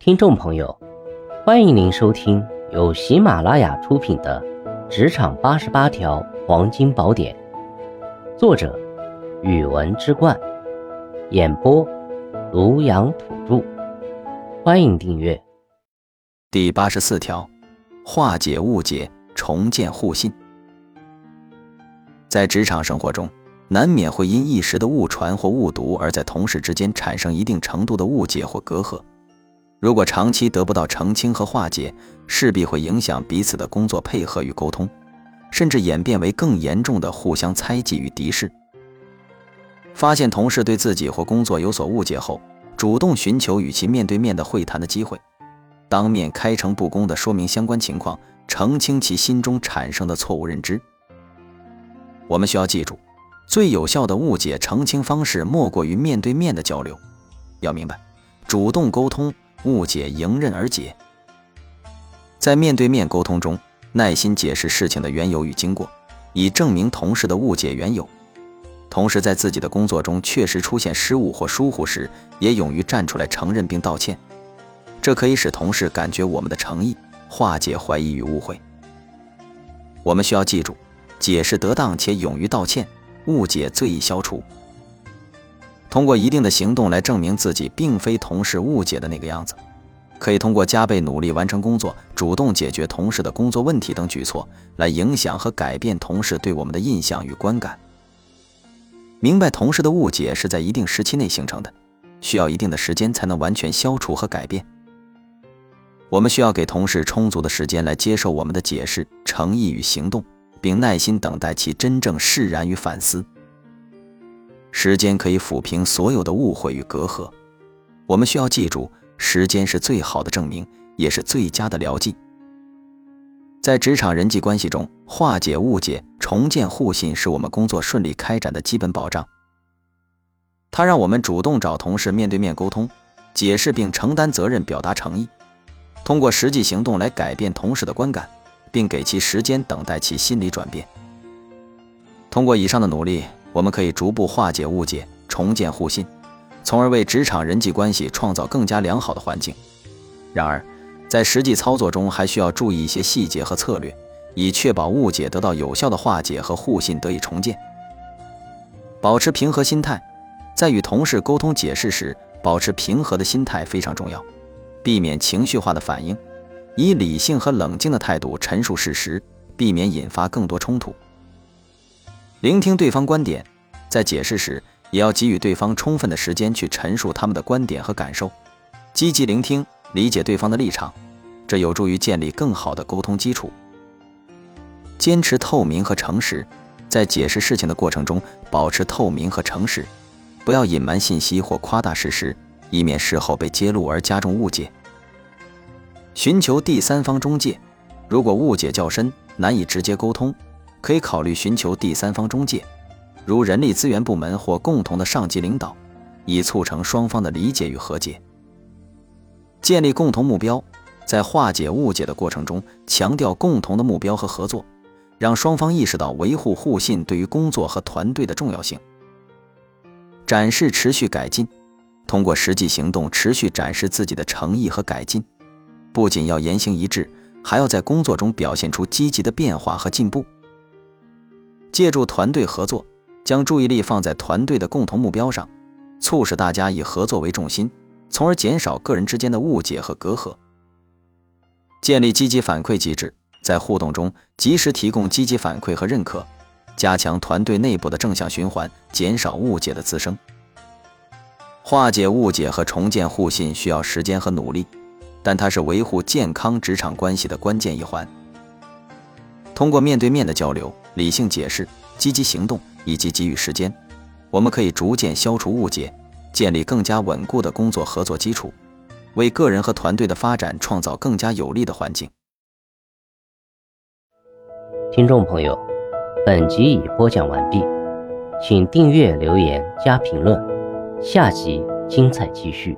听众朋友，欢迎您收听由喜马拉雅出品的《职场八十八条黄金宝典》，作者：语文之冠，演播：庐阳土著。欢迎订阅。第八十四条，化解误解，重建互信。在职场生活中，难免会因一时的误传或误读，而在同事之间产生一定程度的误解或隔阂。如果长期得不到澄清和化解，势必会影响彼此的工作配合与沟通，甚至演变为更严重的互相猜忌与敌视。发现同事对自己或工作有所误解后，主动寻求与其面对面的会谈的机会，当面开诚布公地说明相关情况，澄清其心中产生的错误认知。我们需要记住，最有效的误解澄清方式莫过于面对面的交流。要明白，主动沟通。误解迎刃而解。在面对面沟通中，耐心解释事情的缘由与经过，以证明同事的误解缘由。同时，在自己的工作中确实出现失误或疏忽时，也勇于站出来承认并道歉。这可以使同事感觉我们的诚意，化解怀疑与误会。我们需要记住，解释得当且勇于道歉，误解最易消除。通过一定的行动来证明自己并非同事误解的那个样子，可以通过加倍努力完成工作、主动解决同事的工作问题等举措来影响和改变同事对我们的印象与观感。明白同事的误解是在一定时期内形成的，需要一定的时间才能完全消除和改变。我们需要给同事充足的时间来接受我们的解释、诚意与行动，并耐心等待其真正释然与反思。时间可以抚平所有的误会与隔阂，我们需要记住，时间是最好的证明，也是最佳的疗剂。在职场人际关系中，化解误解、重建互信，是我们工作顺利开展的基本保障。它让我们主动找同事面对面沟通，解释并承担责任，表达诚意，通过实际行动来改变同事的观感，并给其时间等待其心理转变。通过以上的努力。我们可以逐步化解误解，重建互信，从而为职场人际关系创造更加良好的环境。然而，在实际操作中，还需要注意一些细节和策略，以确保误解得到有效的化解和互信得以重建。保持平和心态，在与同事沟通解释时，保持平和的心态非常重要，避免情绪化的反应，以理性和冷静的态度陈述事实，避免引发更多冲突。聆听对方观点，在解释时也要给予对方充分的时间去陈述他们的观点和感受。积极聆听，理解对方的立场，这有助于建立更好的沟通基础。坚持透明和诚实，在解释事情的过程中保持透明和诚实，不要隐瞒信息或夸大事实，以免事后被揭露而加重误解。寻求第三方中介，如果误解较深，难以直接沟通。可以考虑寻求第三方中介，如人力资源部门或共同的上级领导，以促成双方的理解与和解。建立共同目标，在化解误解的过程中，强调共同的目标和合作，让双方意识到维护互信对于工作和团队的重要性。展示持续改进，通过实际行动持续展示自己的诚意和改进，不仅要言行一致，还要在工作中表现出积极的变化和进步。借助团队合作，将注意力放在团队的共同目标上，促使大家以合作为重心，从而减少个人之间的误解和隔阂。建立积极反馈机制，在互动中及时提供积极反馈和认可，加强团队内部的正向循环，减少误解的滋生。化解误解和重建互信需要时间和努力，但它是维护健康职场关系的关键一环。通过面对面的交流、理性解释、积极行动以及给予时间，我们可以逐渐消除误解，建立更加稳固的工作合作基础，为个人和团队的发展创造更加有利的环境。听众朋友，本集已播讲完毕，请订阅、留言、加评论，下集精彩继续。